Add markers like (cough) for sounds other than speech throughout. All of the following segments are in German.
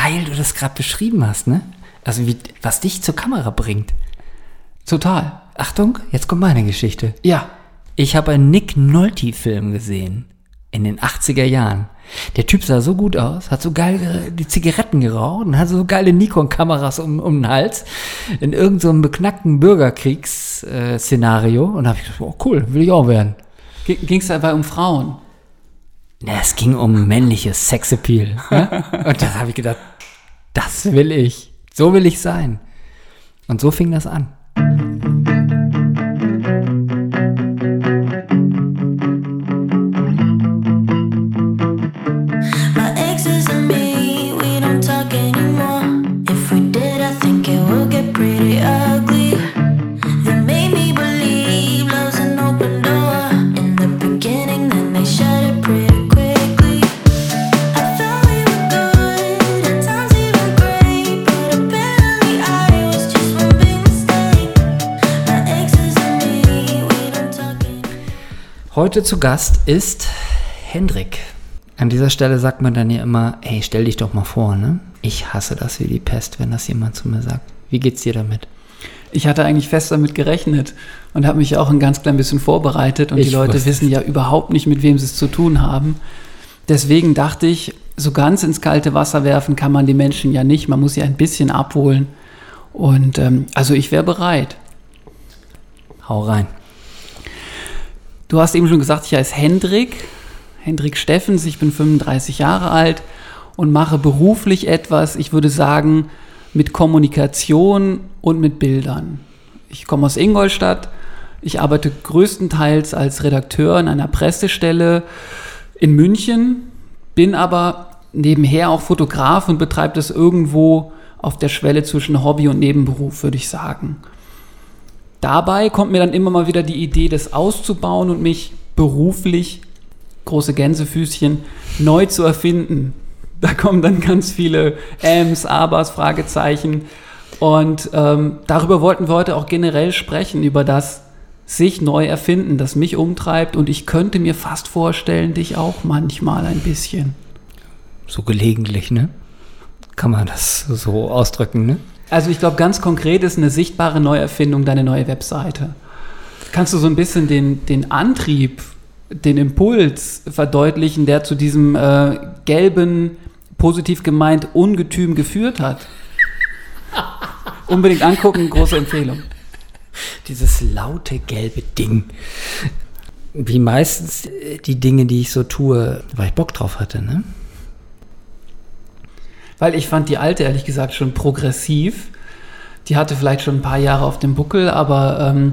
geil du das gerade beschrieben hast, ne? Also wie, was dich zur Kamera bringt. Total. Achtung, jetzt kommt meine Geschichte. Ja. Ich habe einen Nick Nolte-Film gesehen. In den 80er Jahren. Der Typ sah so gut aus, hat so geil die Zigaretten geraucht und hatte so geile Nikon-Kameras um, um den Hals. In irgendeinem so beknackten Bürgerkriegsszenario. und da habe ich gedacht, oh cool, will ich auch werden. Ging es dabei um Frauen? Na, es ging um männliches Sexappeal. Ne? (laughs) und da habe ich gedacht, das will ich. So will ich sein. Und so fing das an. Heute zu Gast ist Hendrik. An dieser Stelle sagt man dann ja immer, ey, stell dich doch mal vor, ne? Ich hasse das wie die Pest, wenn das jemand zu mir sagt. Wie geht's dir damit? Ich hatte eigentlich fest damit gerechnet und habe mich auch ein ganz klein bisschen vorbereitet und Ich die Leute wissen ja überhaupt nicht, mit wem sie es zu tun haben. Deswegen dachte ich, so ganz ins kalte Wasser werfen kann man die Menschen ja nicht. Man muss sie ein bisschen abholen. Und ähm, also ich wäre bereit. Hau rein. Du hast eben schon gesagt, ich heiße Hendrik, Hendrik Steffens, ich bin 35 Jahre alt und mache beruflich etwas, ich würde sagen, mit Kommunikation und mit Bildern. Ich komme aus Ingolstadt, ich arbeite größtenteils als Redakteur in einer Pressestelle in München, bin aber nebenher auch Fotograf und betreibe das irgendwo auf der Schwelle zwischen Hobby und Nebenberuf, würde ich sagen. Dabei kommt mir dann immer mal wieder die Idee, das auszubauen und mich beruflich, große Gänsefüßchen, neu zu erfinden. Da kommen dann ganz viele Ms, Abers, Fragezeichen. Und ähm, darüber wollten wir heute auch generell sprechen, über das sich neu erfinden, das mich umtreibt. Und ich könnte mir fast vorstellen, dich auch manchmal ein bisschen. So gelegentlich, ne? Kann man das so ausdrücken, ne? Also ich glaube, ganz konkret ist eine sichtbare Neuerfindung deine neue Webseite. Kannst du so ein bisschen den, den Antrieb, den Impuls verdeutlichen, der zu diesem äh, gelben, positiv gemeint Ungetüm geführt hat? (laughs) Unbedingt angucken, große Empfehlung. Dieses laute gelbe Ding. Wie meistens äh, die Dinge, die ich so tue, weil ich Bock drauf hatte, ne? Weil ich fand die alte, ehrlich gesagt, schon progressiv. Die hatte vielleicht schon ein paar Jahre auf dem Buckel, aber ähm,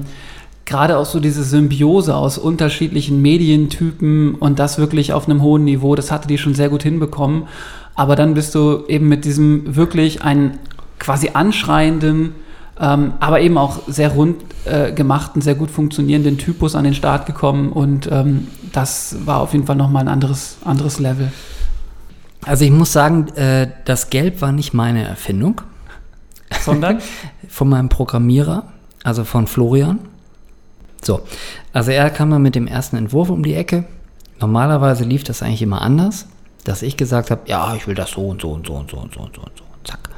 gerade auch so diese Symbiose aus unterschiedlichen Medientypen und das wirklich auf einem hohen Niveau, das hatte die schon sehr gut hinbekommen. Aber dann bist du eben mit diesem wirklich einen quasi anschreienden, ähm, aber eben auch sehr rund äh, gemachten, sehr gut funktionierenden Typus an den Start gekommen und ähm, das war auf jeden Fall nochmal ein anderes, anderes Level. Also ich muss sagen, äh, das Gelb war nicht meine Erfindung. (laughs) Sondern? von meinem Programmierer, also von Florian. So, also er kam dann mit dem ersten Entwurf um die Ecke. Normalerweise lief das eigentlich immer anders, dass ich gesagt habe, ja, ich will das so und so und so und so und so und so und so. Zack.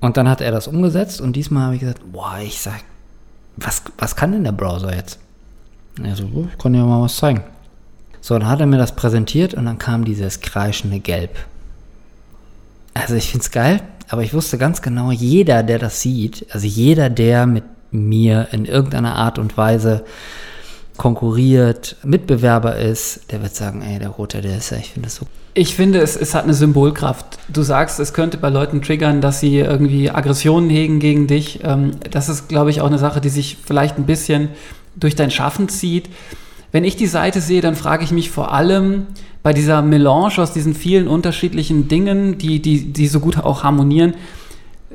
Und dann hat er das umgesetzt und diesmal habe ich gesagt, boah, ich sag, was, was kann denn der Browser jetzt? Und Er so, "Oh, ich kann dir mal was zeigen. So, dann hat er mir das präsentiert und dann kam dieses kreischende Gelb. Also ich finde es geil, aber ich wusste ganz genau, jeder, der das sieht, also jeder, der mit mir in irgendeiner Art und Weise konkurriert, Mitbewerber ist, der wird sagen, ey, der Rote, der ist ja, ich finde das so. Ich finde, es, es hat eine Symbolkraft. Du sagst, es könnte bei Leuten triggern, dass sie irgendwie Aggressionen hegen gegen dich. Ähm, das ist, glaube ich, auch eine Sache, die sich vielleicht ein bisschen durch dein Schaffen zieht. Wenn ich die Seite sehe, dann frage ich mich vor allem bei dieser Melange aus diesen vielen unterschiedlichen Dingen, die, die, die so gut auch harmonieren.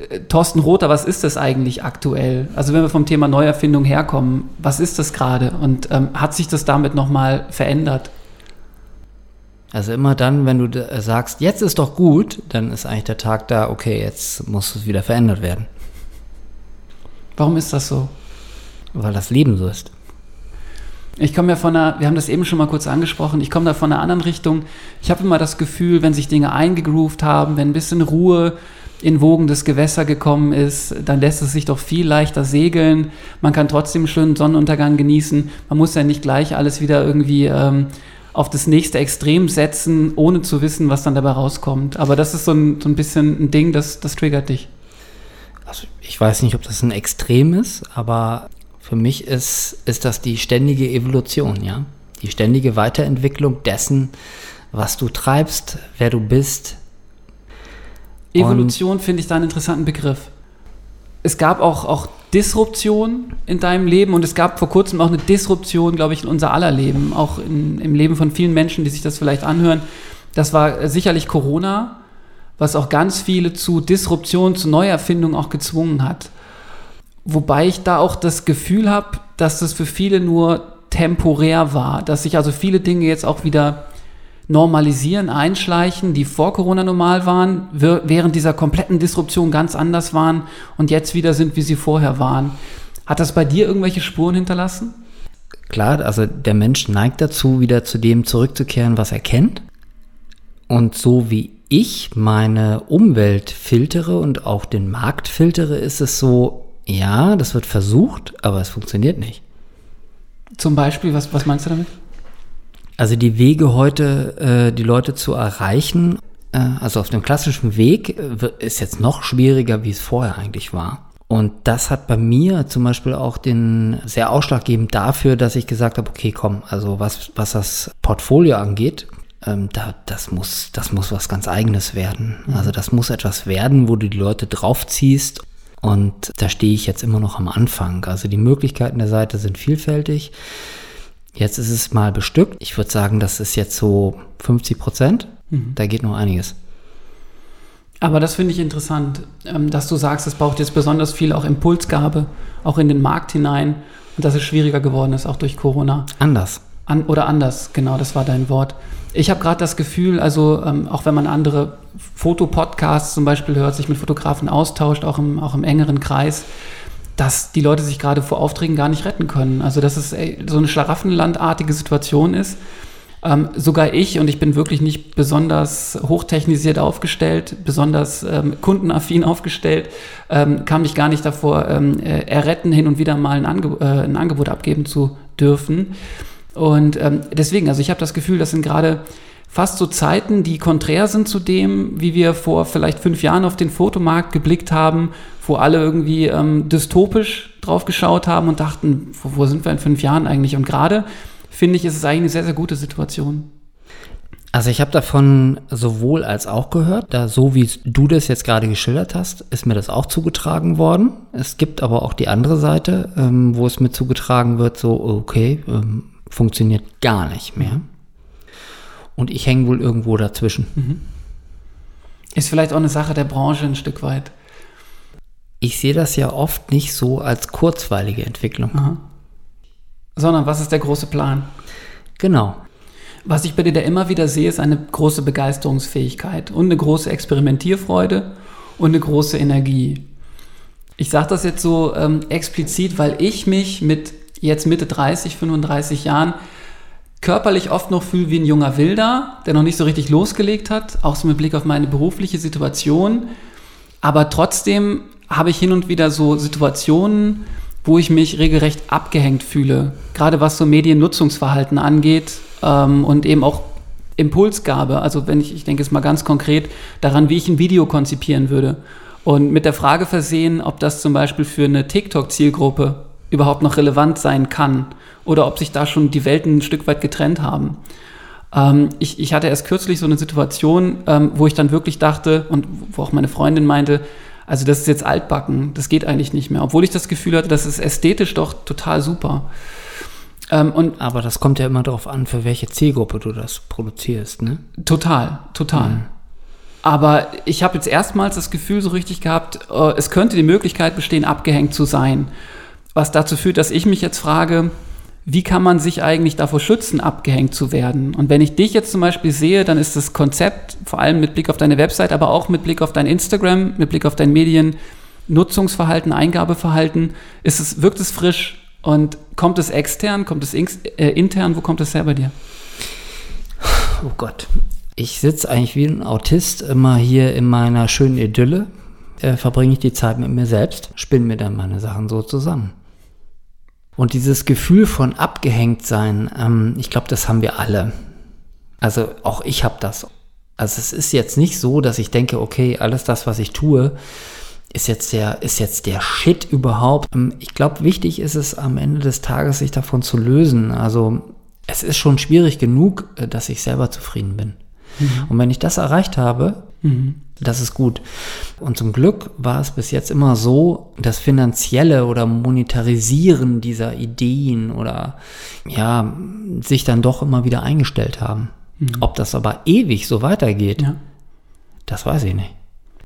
Äh, Thorsten Rother, was ist das eigentlich aktuell? Also wenn wir vom Thema Neuerfindung herkommen, was ist das gerade? Und ähm, hat sich das damit nochmal verändert? Also immer dann, wenn du sagst, jetzt ist doch gut, dann ist eigentlich der Tag da, okay, jetzt muss es wieder verändert werden, Warum ist das so? weil das Leben so ist. Ich komme ja von einer, wir haben das eben schon mal kurz angesprochen, ich komme da von einer anderen Richtung. Ich habe immer das Gefühl, wenn sich Dinge eingegroovt haben, wenn ein bisschen Ruhe in wogendes Gewässer gekommen ist, dann lässt es sich doch viel leichter segeln. Man kann trotzdem schönen Sonnenuntergang genießen. Man muss ja nicht gleich alles wieder irgendwie ähm, auf das nächste Extrem setzen, ohne zu wissen, was dann dabei rauskommt. Aber das ist so ein, so ein bisschen ein Ding, das, das triggert dich. Also ich weiß nicht, ob das ein Extrem ist, aber für mich ist, ist das die ständige Evolution, ja. Die ständige Weiterentwicklung dessen, was du treibst, wer du bist. Evolution finde ich da einen interessanten Begriff. Es gab auch, auch Disruption in deinem Leben und es gab vor kurzem auch eine Disruption, glaube ich, in unser aller Leben, auch in, im Leben von vielen Menschen, die sich das vielleicht anhören. Das war sicherlich Corona, was auch ganz viele zu Disruption, zu Neuerfindung auch gezwungen hat. Wobei ich da auch das Gefühl habe, dass das für viele nur temporär war, dass sich also viele Dinge jetzt auch wieder normalisieren, einschleichen, die vor Corona normal waren, während dieser kompletten Disruption ganz anders waren und jetzt wieder sind, wie sie vorher waren. Hat das bei dir irgendwelche Spuren hinterlassen? Klar, also der Mensch neigt dazu, wieder zu dem zurückzukehren, was er kennt. Und so wie ich meine Umwelt filtere und auch den Markt filtere, ist es so, ja, das wird versucht, aber es funktioniert nicht. Zum Beispiel, was, was meinst du damit? Also die Wege heute, äh, die Leute zu erreichen, äh, also auf dem klassischen Weg, äh, ist jetzt noch schwieriger, wie es vorher eigentlich war. Und das hat bei mir zum Beispiel auch den sehr ausschlaggebend dafür, dass ich gesagt habe, okay, komm, also was, was das Portfolio angeht, ähm, da, das muss, das muss was ganz eigenes werden. Also das muss etwas werden, wo du die Leute draufziehst und da stehe ich jetzt immer noch am Anfang. Also die Möglichkeiten der Seite sind vielfältig. Jetzt ist es mal bestückt. Ich würde sagen, das ist jetzt so 50 Prozent. Mhm. Da geht noch einiges. Aber das finde ich interessant, ähm, dass du sagst, es braucht jetzt besonders viel auch Impulsgabe, auch in den Markt hinein und dass es schwieriger geworden ist, auch durch Corona. Anders. An, oder anders, genau, das war dein Wort. Ich habe gerade das Gefühl, also ähm, auch wenn man andere Fotopodcasts zum Beispiel hört, sich mit Fotografen austauscht, auch im, auch im engeren Kreis, dass die Leute sich gerade vor Aufträgen gar nicht retten können. Also dass es ey, so eine schlaraffenlandartige Situation ist. Ähm, sogar ich, und ich bin wirklich nicht besonders hochtechnisiert aufgestellt, besonders ähm, kundenaffin aufgestellt, ähm, kam mich gar nicht davor ähm, äh, erretten, hin und wieder mal ein, Ange äh, ein Angebot abgeben zu dürfen. Und ähm, deswegen, also ich habe das Gefühl, das sind gerade fast so Zeiten, die konträr sind zu dem, wie wir vor vielleicht fünf Jahren auf den Fotomarkt geblickt haben, wo alle irgendwie ähm, dystopisch drauf geschaut haben und dachten, wo, wo sind wir in fünf Jahren eigentlich? Und gerade finde ich, ist es eigentlich eine sehr, sehr gute Situation. Also ich habe davon sowohl als auch gehört, da so wie du das jetzt gerade geschildert hast, ist mir das auch zugetragen worden. Es gibt aber auch die andere Seite, ähm, wo es mir zugetragen wird, so okay, ähm, funktioniert gar nicht mehr. Und ich hänge wohl irgendwo dazwischen. Mhm. Ist vielleicht auch eine Sache der Branche ein Stück weit. Ich sehe das ja oft nicht so als kurzweilige Entwicklung. Aha. Sondern was ist der große Plan? Genau. Was ich bei dir da immer wieder sehe, ist eine große Begeisterungsfähigkeit und eine große Experimentierfreude und eine große Energie. Ich sage das jetzt so ähm, explizit, weil ich mich mit jetzt Mitte 30, 35 Jahren körperlich oft noch fühle wie ein junger Wilder, der noch nicht so richtig losgelegt hat, auch so mit Blick auf meine berufliche Situation. Aber trotzdem habe ich hin und wieder so Situationen, wo ich mich regelrecht abgehängt fühle, gerade was so Mediennutzungsverhalten angeht ähm, und eben auch Impulsgabe. Also wenn ich, ich denke jetzt mal ganz konkret daran, wie ich ein Video konzipieren würde und mit der Frage versehen, ob das zum Beispiel für eine TikTok-Zielgruppe überhaupt noch relevant sein kann oder ob sich da schon die Welten ein Stück weit getrennt haben. Ähm, ich, ich hatte erst kürzlich so eine Situation, ähm, wo ich dann wirklich dachte und wo auch meine Freundin meinte, also das ist jetzt altbacken, das geht eigentlich nicht mehr, obwohl ich das Gefühl hatte, das ist ästhetisch doch total super. Ähm, und Aber das kommt ja immer darauf an, für welche Zielgruppe du das produzierst, ne? Total, total. Mhm. Aber ich habe jetzt erstmals das Gefühl so richtig gehabt, äh, es könnte die Möglichkeit bestehen, abgehängt zu sein was dazu führt, dass ich mich jetzt frage, wie kann man sich eigentlich davor schützen, abgehängt zu werden? Und wenn ich dich jetzt zum Beispiel sehe, dann ist das Konzept, vor allem mit Blick auf deine Website, aber auch mit Blick auf dein Instagram, mit Blick auf dein Mediennutzungsverhalten, Eingabeverhalten, ist es, wirkt es frisch Und kommt es extern, kommt es äh, intern, wo kommt es her bei dir? Oh Gott. Ich sitze eigentlich wie ein Autist immer hier in meiner schönen Idylle. Äh, verbringe ich die Zeit mit mir selbst, spinne mir dann meine Sachen so zusammen. Und dieses Gefühl von abgehängt sein, ähm, ich glaube, das haben wir alle. Also auch ich habe das. Also es ist jetzt nicht so, dass ich denke, okay, alles das, was ich tue, ist jetzt der, ist jetzt der Shit überhaupt. Ähm, Ich glaube, wichtig ist es am Ende des Tages, sich davon zu lösen. Also es ist schon schwierig genug, äh, dass ich selber zufrieden bin. Und wenn ich das erreicht habe, das ist gut. Und zum Glück war es bis jetzt immer so, das Finanzielle oder Monetarisieren dieser Ideen oder ja, sich dann doch immer wieder eingestellt haben. Ob das aber ewig so weitergeht, Ja. das weiß ich nicht.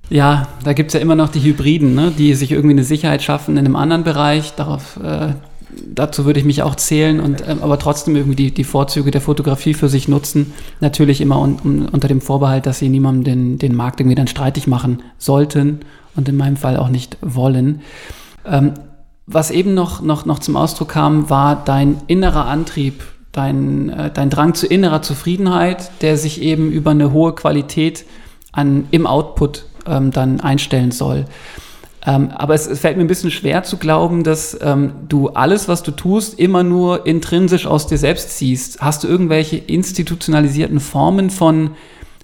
Ja, da gibt es ja immer noch die Hybriden, ne, die sich irgendwie eine Sicherheit schaffen in einem anderen Bereich. Darauf, äh, dazu würde ich mich auch zählen und ähm, aber trotzdem irgendwie die, die Vorzüge der Fotografie für sich nutzen. Natürlich immer un, un, unter dem Vorbehalt, dass sie niemandem den, den Markt irgendwie dann streitig machen sollten und in meinem Fall auch nicht wollen. Ähm, was eben noch, noch, noch zum Ausdruck kam, war dein innerer Antrieb, dein, äh, dein Drang zu innerer Zufriedenheit, der sich eben über eine hohe Qualität an, im Output ähm, dann einstellen soll. Ähm, aber es, es fällt mir ein bisschen schwer zu glauben, dass ähm, du alles, was du tust, immer nur intrinsisch aus dir selbst ziehst. Hast du irgendwelche institutionalisierten Formen von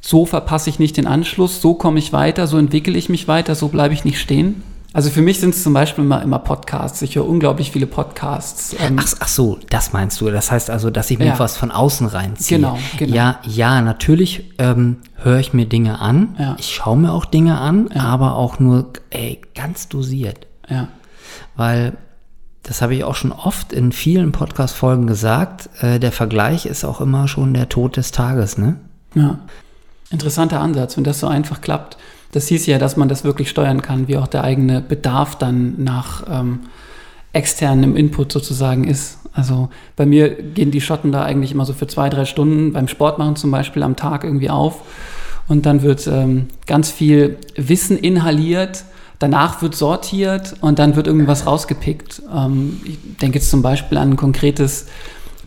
so verpasse ich nicht den Anschluss, so komme ich weiter, so entwickle ich mich weiter, so bleibe ich nicht stehen? Also für mich sind es zum Beispiel immer, immer Podcasts. Ich höre unglaublich viele Podcasts. Ähm, Ach, ach so, das meinst du. Das heißt also, dass ich mir Ja. was von außen reinziehe. Genau, genau. Ja, ja, natürlich ähm, höre ich mir Dinge an. Ja. Ich schaue mir auch Dinge an, aber auch nur ey, ganz dosiert. ja. Weil, das habe ich auch schon oft in vielen Podcast-Folgen gesagt, äh, der Vergleich ist auch immer schon der Tod des Tages, ne? Ja. Interessanter Ansatz, wenn das so einfach klappt. Das hieß ja, dass man das wirklich steuern kann, wie auch der eigene Bedarf dann nach ähm, externem Input sozusagen ist. Also bei mir gehen die Schotten da eigentlich immer so für zwei, drei Stunden beim Sport machen zum Beispiel am Tag irgendwie auf. Und dann wird ähm, ganz viel Wissen inhaliert, danach wird sortiert und dann wird irgendwas rausgepickt. Ähm, ich denke jetzt zum Beispiel an ein konkretes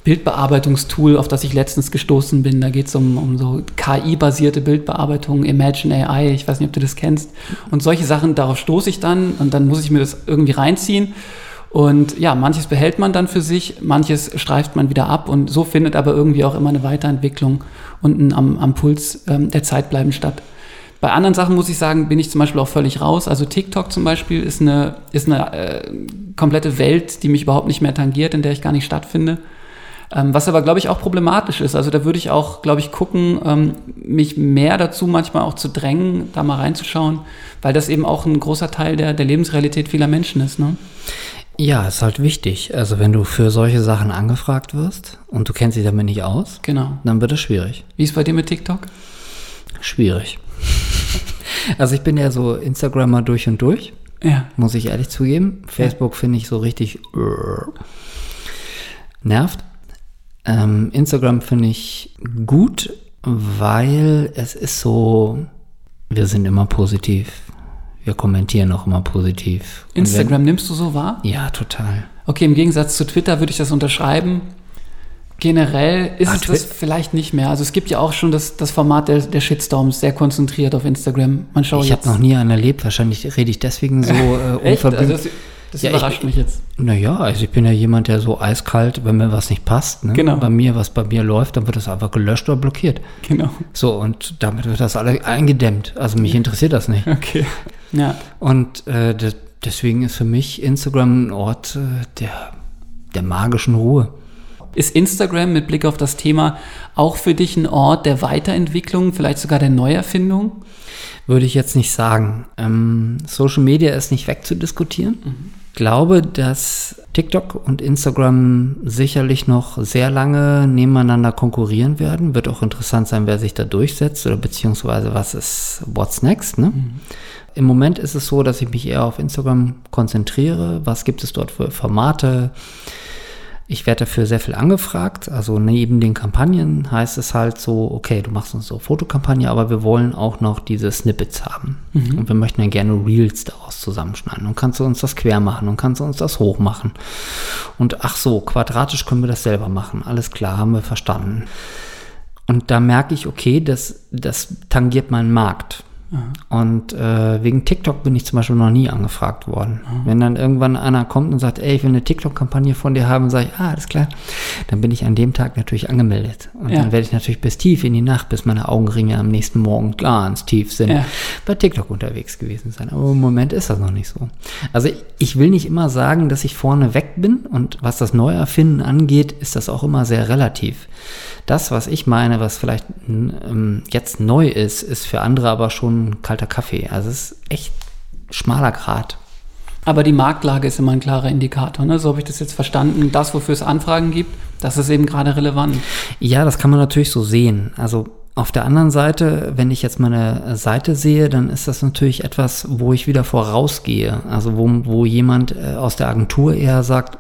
Bildbearbeitungstool, auf das ich letztens gestoßen bin. Da geht es um, um so KI-basierte Bildbearbeitung, Imagine AI, ich weiß nicht, ob du das kennst. Und solche Sachen, darauf stoße ich dann und dann muss ich mir das irgendwie reinziehen. Und ja, manches behält man dann für sich, manches streift man wieder ab und so findet aber irgendwie auch immer eine Weiterentwicklung und ein am, am Puls ähm, der Zeit bleiben statt. Bei anderen Sachen muss ich sagen, bin ich zum Beispiel auch völlig raus. Also TikTok zum Beispiel ist eine, ist eine äh, komplette Welt, die mich überhaupt nicht mehr tangiert, in der ich gar nicht stattfinde. Ähm, was aber, glaube ich, auch problematisch ist. Also da würde ich auch, glaube ich, gucken, ähm, mich mehr dazu manchmal auch zu drängen, da mal reinzuschauen, weil das eben auch ein großer Teil der, der Lebensrealität vieler Menschen ist. Ne? Ja, ist halt wichtig. Also wenn du für solche Sachen angefragt wirst und du kennst dich damit nicht aus, Genau. dann wird es schwierig. Wie ist bei dir mit TikTok? Schwierig. Also ich bin ja so Instagrammer durch und durch, Ja. muss ich ehrlich zugeben. Facebook finde ich so richtig äh, nervt. Ähm, Instagram finde ich gut, weil es ist so, wir sind immer positiv. Wir kommentieren auch immer positiv. Instagram nimmst du so wahr? Wenn, ja, total. Okay, im Gegensatz zu Twitter würde ich das unterschreiben. Generell ist Ah, es das vielleicht nicht mehr. Also es gibt ja auch schon das, das Format der, der Shitstorms, sehr konzentriert auf Instagram. Man schaut ich habe noch nie einen erlebt. Wahrscheinlich rede ich deswegen so äh? (laughs) Also unverbindlich. Das das Ja, ich- überrascht mich jetzt. Naja, also ich bin ja jemand, der so eiskalt, wenn mir was nicht passt, ne? Genau. bei mir, was bei mir läuft, dann wird das einfach gelöscht oder blockiert. Genau. So, und damit wird das alle eingedämmt. Also mich interessiert das nicht. Okay. Ja. Und äh, de deswegen ist für mich Instagram ein Ort äh, der, der magischen Ruhe. Ist Instagram mit Blick auf das Thema auch für dich ein Ort der Weiterentwicklung, vielleicht sogar der Neuerfindung? Würde ich jetzt nicht sagen. Ähm, Social Media ist nicht wegzudiskutieren. Ich glaube, dass TikTok und Instagram sicherlich noch sehr lange nebeneinander konkurrieren werden. Wird auch interessant sein, wer sich da durchsetzt oder beziehungsweise was ist What's Next. Ne? Im Moment ist es so, dass ich mich eher auf Instagram konzentriere. Was gibt es dort für Formate? Ich werde dafür sehr viel angefragt. Also neben den Kampagnen heißt es halt so, okay, du machst uns so Fotokampagne, aber wir wollen auch noch diese Snippets haben. Und wir möchten dann gerne Reels daraus zusammenschneiden. Und kannst du uns das quer machen und kannst du uns das hoch machen. Und ach so, quadratisch können wir das selber machen. Alles klar, haben wir verstanden. Und da merke ich, okay, das, das tangiert meinen Markt. Und äh, wegen TikTok bin ich zum Beispiel noch nie angefragt worden. Wenn dann irgendwann einer kommt und sagt, ey, ich will eine TikTok-Kampagne von dir haben, sage ich, ah, alles klar. Dann bin ich an dem Tag natürlich angemeldet. Und Ja. dann werde ich natürlich bis tief in die Nacht, bis meine Augenringe am nächsten Morgen ganz tief sind, Ja. bei TikTok unterwegs gewesen sein. Aber im Moment ist das noch nicht so. Also ich will nicht immer sagen, dass ich vorne weg bin. Und was das Neuerfinden angeht, ist das auch immer sehr relativ. Das, was ich meine, was vielleicht ähm, jetzt neu ist, ist für andere aber schon kalter Kaffee. Also es ist echt schmaler Grad. Aber die Marktlage ist immer ein klarer Indikator. Ne? So habe ich das jetzt verstanden. Das, wofür es Anfragen gibt, das ist eben gerade relevant. Ja, das kann man natürlich so sehen. Also auf der anderen Seite, wenn ich jetzt meine Seite sehe, dann ist das natürlich etwas, wo ich wieder vorausgehe. Also wo, wo jemand äh, aus der Agentur eher sagt,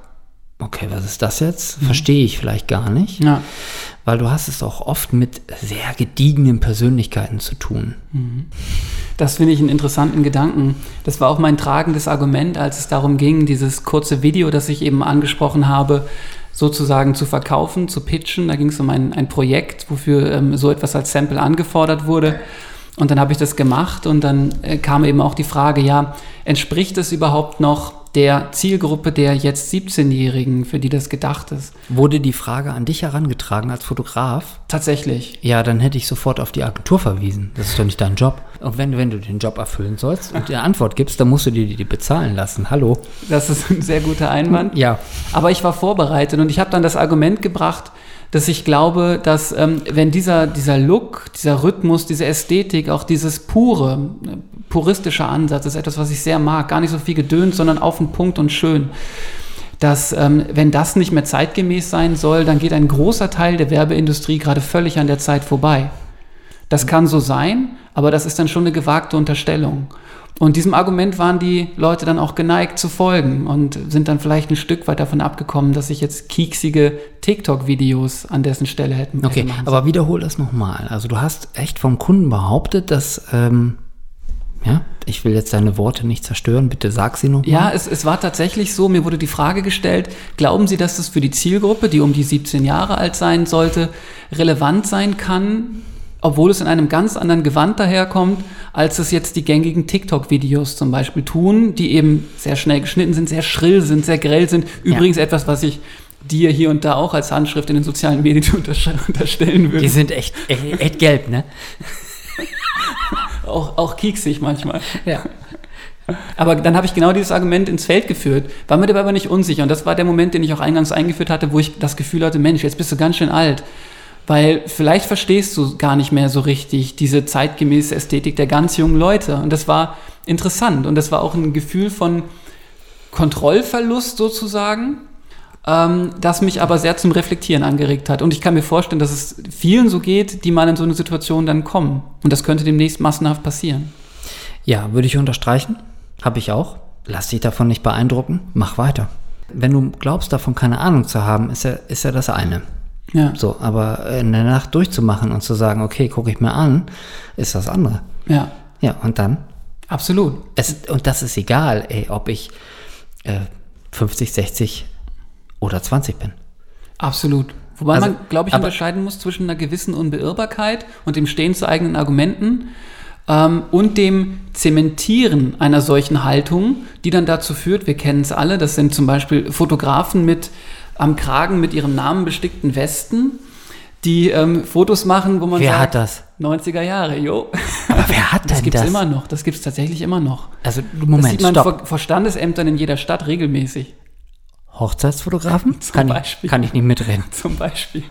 okay, was ist das jetzt? Verstehe ich vielleicht gar nicht. Ja. Weil du hast es auch oft mit sehr gediegenen Persönlichkeiten zu tun. Das finde ich einen interessanten Gedanken. Das war auch mein tragendes Argument, als es darum ging, dieses kurze Video, das ich eben angesprochen habe, sozusagen zu verkaufen, zu pitchen. Da ging es um ein, ein Projekt, wofür ähm, so etwas als Sample angefordert wurde. Und dann habe ich das gemacht und dann äh, kam eben auch die Frage, ja, entspricht es überhaupt noch der Zielgruppe der jetzt 17-Jährigen, für die das gedacht ist? Wurde die Frage an dich herangetragen als Fotograf? Tatsächlich. Ja, dann hätte ich sofort auf die Agentur verwiesen. Das ist doch nicht dein Job. Und wenn, wenn du den Job erfüllen sollst und dir Antwort gibst, dann musst du dir die, die bezahlen lassen. Hallo? Das ist ein sehr guter Einwand. Ja. Aber ich war vorbereitet und ich habe dann das Argument gebracht, dass ich glaube, dass ähm, wenn dieser, dieser Look, dieser Rhythmus, diese Ästhetik, auch dieses pure, äh, puristische Ansatz, ist etwas, was ich sehr mag, gar nicht so viel gedönt, sondern auf den Punkt und schön, dass ähm, wenn das nicht mehr zeitgemäß sein soll, dann geht ein großer Teil der Werbeindustrie gerade völlig an der Zeit vorbei. Das kann so sein, aber das ist dann schon eine gewagte Unterstellung. Und diesem Argument waren die Leute dann auch geneigt zu folgen und sind dann vielleicht ein Stück weit davon abgekommen, dass sich jetzt kieksige TikTok-Videos an dessen Stelle hätten. Okay, hätten aber wiederhol das nochmal. Also du hast echt vom Kunden behauptet, dass, ähm, ja, ich will jetzt deine Worte nicht zerstören, bitte sag sie nochmal. Ja, es, es war tatsächlich so, mir wurde die Frage gestellt, glauben Sie, dass das für die Zielgruppe, die um die 17 Jahre alt sein sollte, relevant sein kann, obwohl es in einem ganz anderen Gewand daherkommt, als es jetzt die gängigen TikTok-Videos zum Beispiel tun, die eben sehr schnell geschnitten sind, sehr schrill sind, sehr grell sind. Übrigens etwas, was ich dir hier und da auch als Handschrift in den sozialen Medien (laughs) unterstellen würde. Die sind echt, echt, echt gelb, ne? (laughs) auch, auch kieksig manchmal. Ja. Aber dann habe ich genau dieses Argument ins Feld geführt, war mir dabei aber nicht unsicher. Und das war der Moment, den ich auch eingangs eingeführt hatte, wo ich das Gefühl hatte, Mensch, jetzt bist du ganz schön alt. Weil vielleicht verstehst du gar nicht mehr so richtig diese zeitgemäße Ästhetik der ganz jungen Leute. Und das war interessant. Und das war auch ein Gefühl von Kontrollverlust sozusagen, ähm, das mich aber sehr zum Reflektieren angeregt hat. Und ich kann mir vorstellen, dass es vielen so geht, die mal in so eine Situation dann kommen. Und das könnte demnächst massenhaft passieren. Ja, würde ich unterstreichen. Habe ich auch. Lass dich davon nicht beeindrucken. Mach weiter. Wenn du glaubst, davon keine Ahnung zu haben, ist ja, ist ja das eine. Ja, So, aber in der Nacht durchzumachen und zu sagen, okay, gucke ich mir an, ist das andere. ja, Ja, und dann? absolut. Es, und das ist egal, ey, ob ich äh, 50, 60 oder 20 bin. Absolut. Wobei Also, man, glaube ich, aber- unterscheiden muss zwischen einer gewissen Unbeirrbarkeit und dem Stehen zu eigenen Argumenten ähm, und dem Zementieren einer solchen Haltung, die dann dazu führt, wir kennen es alle, das sind zum Beispiel Fotografen mit am Kragen mit ihrem Namen bestickten Westen, die ähm, Fotos machen, wo man Wer sagt, hat das? 90er Jahre, jo. Aber wer hat (laughs) Das denn gibt es das? immer noch, das gibt es tatsächlich immer noch. Also, Das Moment, sieht man stopp. vor, vor Standesämtern in jeder Stadt regelmäßig, Hochzeitsfotografen? kann, Beispiel. ich, kann ich nicht mitreden. (laughs) zum Beispiel.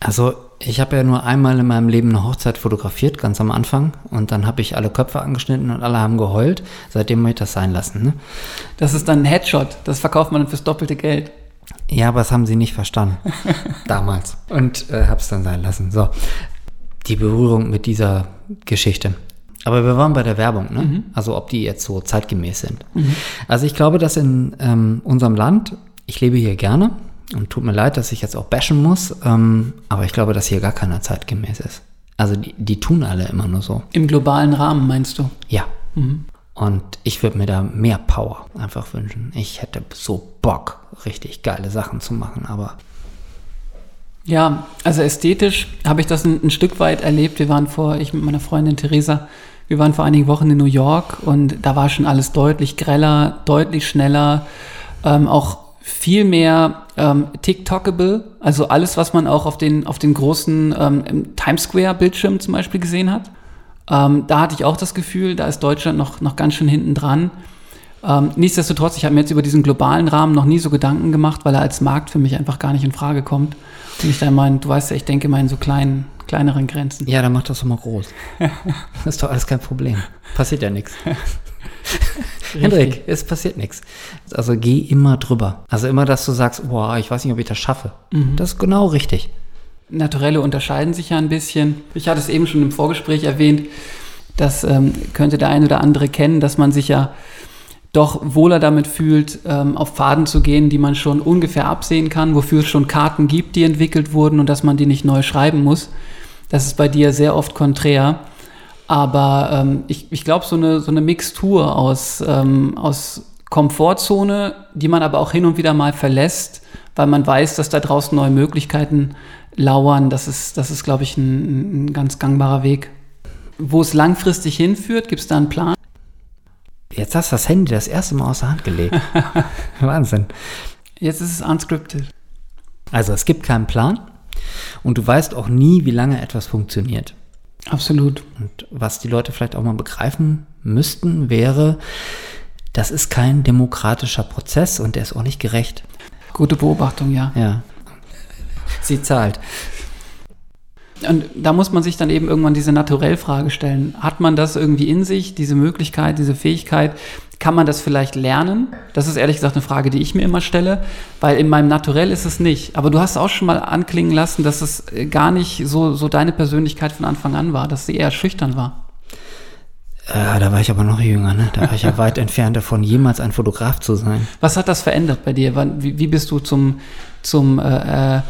Also, ich habe ja nur einmal in meinem Leben eine Hochzeit fotografiert, ganz am Anfang. Und dann habe ich alle Köpfe angeschnitten und alle haben geheult. Seitdem muss ich das sein lassen. Ne? Das ist dann ein Headshot, das verkauft man dann fürs doppelte Geld. Ja, aber das haben sie nicht verstanden. (laughs) Damals. Und äh, hab's dann sein lassen. So. Die Berührung mit dieser Geschichte. Aber wir waren bei der Werbung, ne? Also ob die jetzt so zeitgemäß sind. Also ich glaube, dass in ähm, unserem Land, ich lebe hier gerne, Und tut mir leid, dass ich jetzt auch bashen muss, ähm, aber ich glaube, dass hier gar keiner zeitgemäß ist. Also die, die tun alle immer nur so. Im globalen Rahmen meinst du? Ja. Und ich würde mir da mehr Power einfach wünschen. Ich hätte so Bock, richtig geile Sachen zu machen, aber Ja, also ästhetisch habe ich das ein, ein Stück weit erlebt. Wir waren vor, ich mit meiner Freundin Theresa, wir waren vor einigen Wochen in New York und da war schon alles deutlich greller, deutlich schneller, ähm, auch viel mehr ähm, TikTokable, also alles, was man auch auf den, auf den großen ähm, im Times Square-Bildschirm zum Beispiel gesehen hat. Ähm, da hatte ich auch das Gefühl, da ist Deutschland noch, noch ganz schön hinten dran. Ähm, nichtsdestotrotz, ich habe mir jetzt über diesen globalen Rahmen noch nie so Gedanken gemacht, weil er als Markt für mich einfach gar nicht in Frage kommt. Und ich da meine, du weißt ja, ich denke mal in so kleinen, kleineren Grenzen. ja, dann mach das doch mal groß. (laughs) das ist doch alles kein Problem. Passiert ja nichts. Hendrik, es passiert nichts. Also geh immer drüber. Also immer, dass du sagst, boah, ich weiß nicht, ob ich das schaffe. Das ist genau richtig. Naturelle unterscheiden sich ja ein bisschen. Ich hatte es eben schon im Vorgespräch erwähnt, das ähm, könnte der ein oder andere kennen, dass man sich ja doch wohler damit fühlt, ähm, auf Pfaden zu gehen, die man schon ungefähr absehen kann, wofür es schon Karten gibt, die entwickelt wurden und dass man die nicht neu schreiben muss. Das ist bei dir sehr oft konträr. Aber ähm, ich, ich glaube, so eine, so eine Mixtur aus, ähm, aus Komfortzone, die man aber auch hin und wieder mal verlässt, weil man weiß, dass da draußen neue Möglichkeiten lauern, das ist, das ist glaube ich, ein, ein ganz gangbarer Weg. Wo es langfristig hinführt, gibt es da einen Plan? Jetzt hast du das Handy das erste Mal aus der Hand gelegt. (laughs) Wahnsinn. Jetzt ist es unscripted. Also es gibt keinen Plan und du weißt auch nie, wie lange etwas funktioniert. Absolut. Und was die Leute vielleicht auch mal begreifen müssten, wäre, das ist kein demokratischer Prozess und der ist auch nicht gerecht. Gute Beobachtung, ja. Ja. Sie zahlt. Und da muss man sich dann eben irgendwann diese Naturellfrage stellen. Hat man das irgendwie in sich, diese Möglichkeit, diese Fähigkeit? Kann man das vielleicht lernen? Das ist ehrlich gesagt eine Frage, die ich mir immer stelle, weil in meinem Naturell ist es nicht. Aber du hast auch schon mal anklingen lassen, dass es äh, gar nicht so, so deine Persönlichkeit von Anfang an war, dass sie eher schüchtern war. Äh, da war ich aber noch jünger, ne? Da war ich ja (laughs) weit entfernt davon, jemals ein Fotograf zu sein. Was hat das verändert bei dir? Wie, wie bist du zum, zum äh, äh,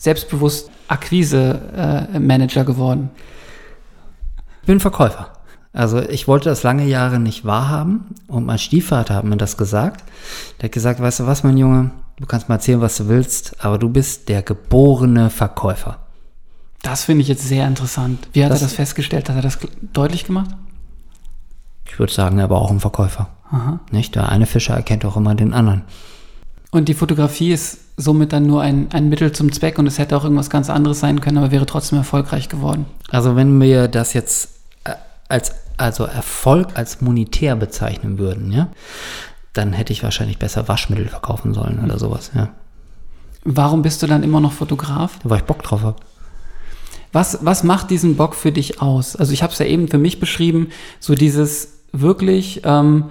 selbstbewusst Akquise-Manager geworden? Ich bin Verkäufer. Also ich wollte das lange Jahre nicht wahrhaben und mein Stiefvater hat mir das gesagt. Der hat gesagt, weißt du was, mein Junge, du kannst mal erzählen, was du willst, aber du bist der geborene Verkäufer. Das finde ich jetzt sehr interessant. Wie hat Das- er das festgestellt? Hat er das deutlich gemacht? Ich würde sagen, er war auch ein Verkäufer. Aha. Nicht? Der eine Fischer erkennt auch immer den anderen. Und die Fotografie ist somit dann nur ein, ein Mittel zum Zweck und es hätte auch irgendwas ganz anderes sein können, aber wäre trotzdem erfolgreich geworden. Also wenn wir das jetzt äh, als also Erfolg als monetär bezeichnen würden, ja, dann hätte ich wahrscheinlich besser Waschmittel verkaufen sollen oder sowas, ja. Warum bist du dann immer noch Fotograf? Weil ich Bock drauf habe. Was, was macht diesen Bock für dich aus? Also ich habe es ja eben für mich beschrieben, so dieses wirklich ähm,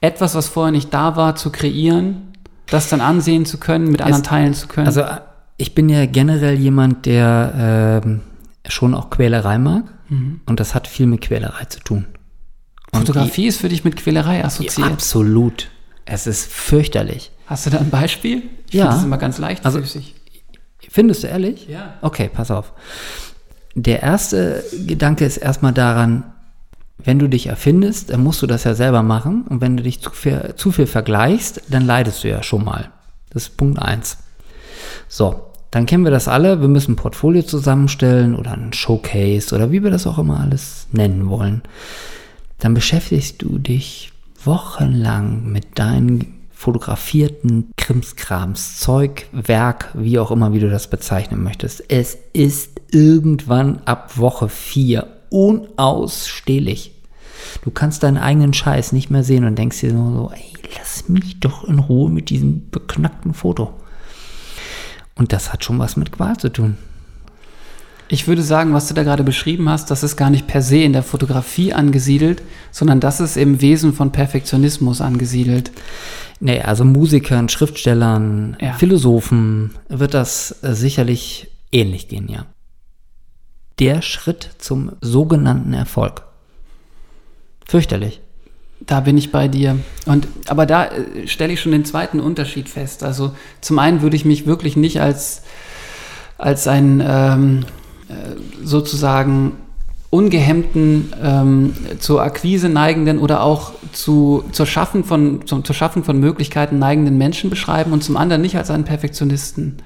etwas, was vorher nicht da war, zu kreieren, das dann ansehen zu können, mit anderen teilen zu können. Also äh, ich bin ja generell jemand, der ähm, schon auch Quälerei mag und das hat viel mit Quälerei zu tun. Und Fotografie ist für dich mit Quälerei die, assoziiert. absolut. Es ist fürchterlich. Hast du da ein Beispiel? Ich Ja. das immer ganz leicht Also- Findest du ehrlich? Ja. Okay, pass auf. Der erste Gedanke ist erstmal daran, wenn du dich erfindest, dann musst du das ja selber machen. Und wenn du dich zu viel, zu viel vergleichst, dann leidest du ja schon mal. Das ist Punkt eins. So, dann kennen wir das alle. Wir müssen ein Portfolio zusammenstellen oder ein Showcase oder wie wir das auch immer alles nennen wollen. Dann beschäftigst du dich wochenlang mit deinen fotografierten Krimskrams, Zeug, Werk, wie auch immer, wie du das bezeichnen möchtest. Es ist irgendwann ab Woche 4 unausstehlich. Du kannst deinen eigenen Scheiß nicht mehr sehen und denkst dir nur so, ey, lass mich doch in Ruhe mit diesem beknackten Foto. Und das hat schon was mit Qual zu tun. Ich würde sagen, was du da gerade beschrieben hast, das ist gar nicht per se in der Fotografie angesiedelt, sondern das ist im Wesen von Perfektionismus angesiedelt. Nee, also Musikern, Schriftstellern, Ja. Philosophen wird das äh, sicherlich ähnlich gehen, ja. Der Schritt zum sogenannten Erfolg. Fürchterlich. Da bin ich bei dir. Und, aber da äh, stelle ich schon den zweiten Unterschied fest. Also zum einen würde ich mich wirklich nicht als, als ein ähm, äh, sozusagen ungehemmten ähm, zur Akquise neigenden oder auch zu, zur, Schaffen von, zum, zur Schaffen von Möglichkeiten neigenden Menschen beschreiben und zum anderen nicht als einen Perfektionisten,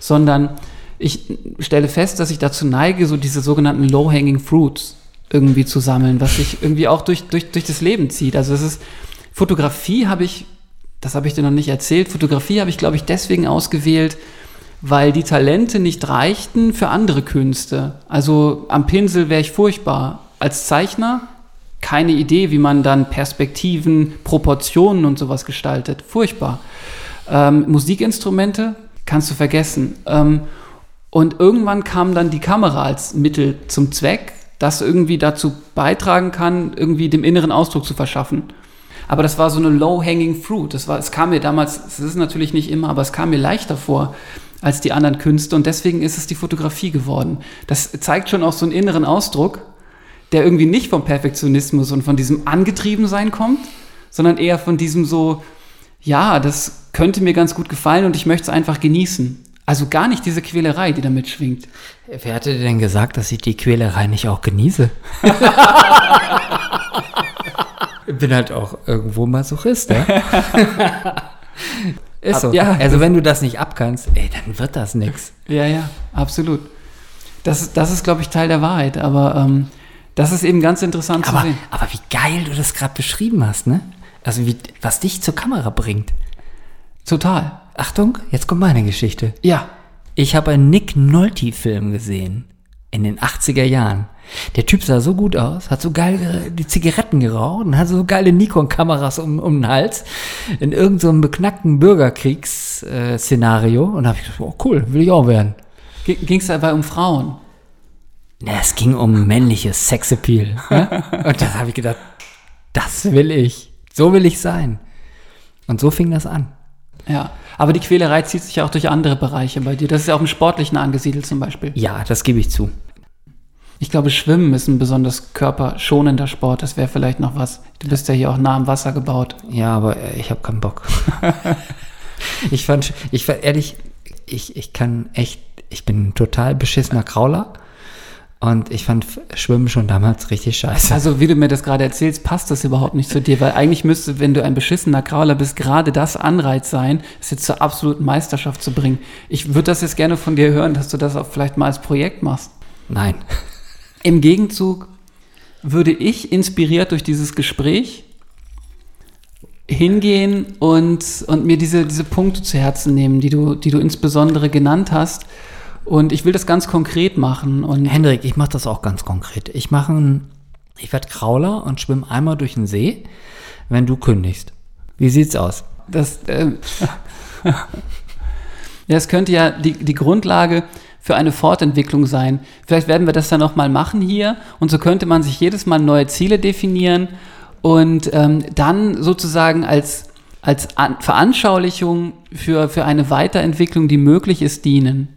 sondern ich stelle fest, dass ich dazu neige, so diese sogenannten Low-Hanging Fruits irgendwie zu sammeln, was sich irgendwie auch durch, durch, durch das Leben zieht. Also es ist, Fotografie habe ich, das habe ich dir noch nicht erzählt, Fotografie habe ich, glaube ich, deswegen ausgewählt, weil die Talente nicht reichten für andere Künste. Also am Pinsel wäre ich furchtbar. Als Zeichner keine Idee, wie man dann Perspektiven, Proportionen und sowas gestaltet. Furchtbar. Ähm, Musikinstrumente kannst du vergessen. Ähm, und irgendwann kam dann die Kamera als Mittel zum Zweck, das irgendwie dazu beitragen kann, irgendwie dem inneren Ausdruck zu verschaffen. Aber das war so eine low-hanging fruit. Das war, es kam mir damals, es ist natürlich nicht immer, aber es kam mir leichter vor als die anderen Künste und deswegen ist es die Fotografie geworden. Das zeigt schon auch so einen inneren Ausdruck, der irgendwie nicht vom Perfektionismus und von diesem Angetriebensein kommt, sondern eher von diesem so, ja, das könnte mir ganz gut gefallen und ich möchte es einfach genießen. Also gar nicht diese Quälerei, die da mitschwingt. Wer hatte dir denn gesagt, dass ich die Quälerei nicht auch genieße? ich (laughs) bin halt auch irgendwo Masochist, ne? (laughs) Ist so. Ja. Also wenn du das nicht abkannst, ey, dann wird das nix. Ja, ja, absolut. Das, das ist, glaube ich, Teil der Wahrheit, aber ähm, das ist eben ganz interessant Aber, zu sehen. aber wie geil du das gerade beschrieben hast, ne? Also wie, was dich zur Kamera bringt. Total. Achtung, jetzt kommt meine Geschichte. Ja. Ich habe einen Nick Nolte-Film gesehen. In den 80er Jahren. Der Typ sah so gut aus, hat so geil ge- die Zigaretten geraucht und hatte so geile Nikon-Kameras um, um den Hals. In irgendeinem so beknackten Bürgerkriegs-Szenario. und da habe ich gedacht, oh cool, will ich auch werden. Ging es dabei um Frauen? Na, es ging um männliches Sexappeal. Ne? (laughs) Und da habe ich gedacht, das will ich. So will ich sein. Und so fing das an. Ja. Aber die Quälerei zieht sich ja auch durch andere Bereiche bei dir. Das ist ja auch im Sportlichen angesiedelt zum Beispiel. Ja, das gebe ich zu. Ich glaube, Schwimmen ist ein besonders körperschonender Sport. Das wäre vielleicht noch was. Du bist ja hier auch nah am Wasser gebaut. Ja, aber äh, ich habe keinen Bock. (laughs) ich fand, ich war ehrlich, ich, ich kann echt, ich bin ein total beschissener Krauler. Und ich fand Schwimmen schon damals richtig scheiße. Also, wie du mir das gerade erzählst, passt das überhaupt nicht zu dir, weil eigentlich müsste, wenn du ein beschissener Krauler bist, gerade das Anreiz sein, es jetzt zur absoluten Meisterschaft zu bringen. Ich würde das jetzt gerne von dir hören, dass du das auch vielleicht mal als Projekt machst. Nein. Im Gegenzug würde ich, inspiriert durch dieses Gespräch, hingehen und, und mir diese, diese Punkte zu Herzen nehmen, die du, die du insbesondere genannt hast. Und ich will das ganz konkret machen. Und Hendrik, ich mache das auch ganz konkret. Ich mache ein, ich werde Krauler und schwimme einmal durch den See, wenn du kündigst. Wie sieht's aus? das, äh, (laughs) ja, es könnte ja die, die Grundlage für eine Fortentwicklung sein. Vielleicht werden wir das dann nochmal machen hier und so könnte man sich jedes Mal neue Ziele definieren und ähm, dann sozusagen als, als An Veranschaulichung für, für eine Weiterentwicklung, die möglich ist, dienen.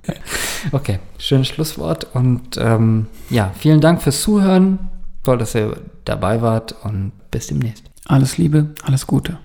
Okay, schönes Schlusswort und ähm, ja, vielen Dank fürs Zuhören. Toll, dass ihr dabei wart und bis demnächst. Alles Liebe, alles Gute.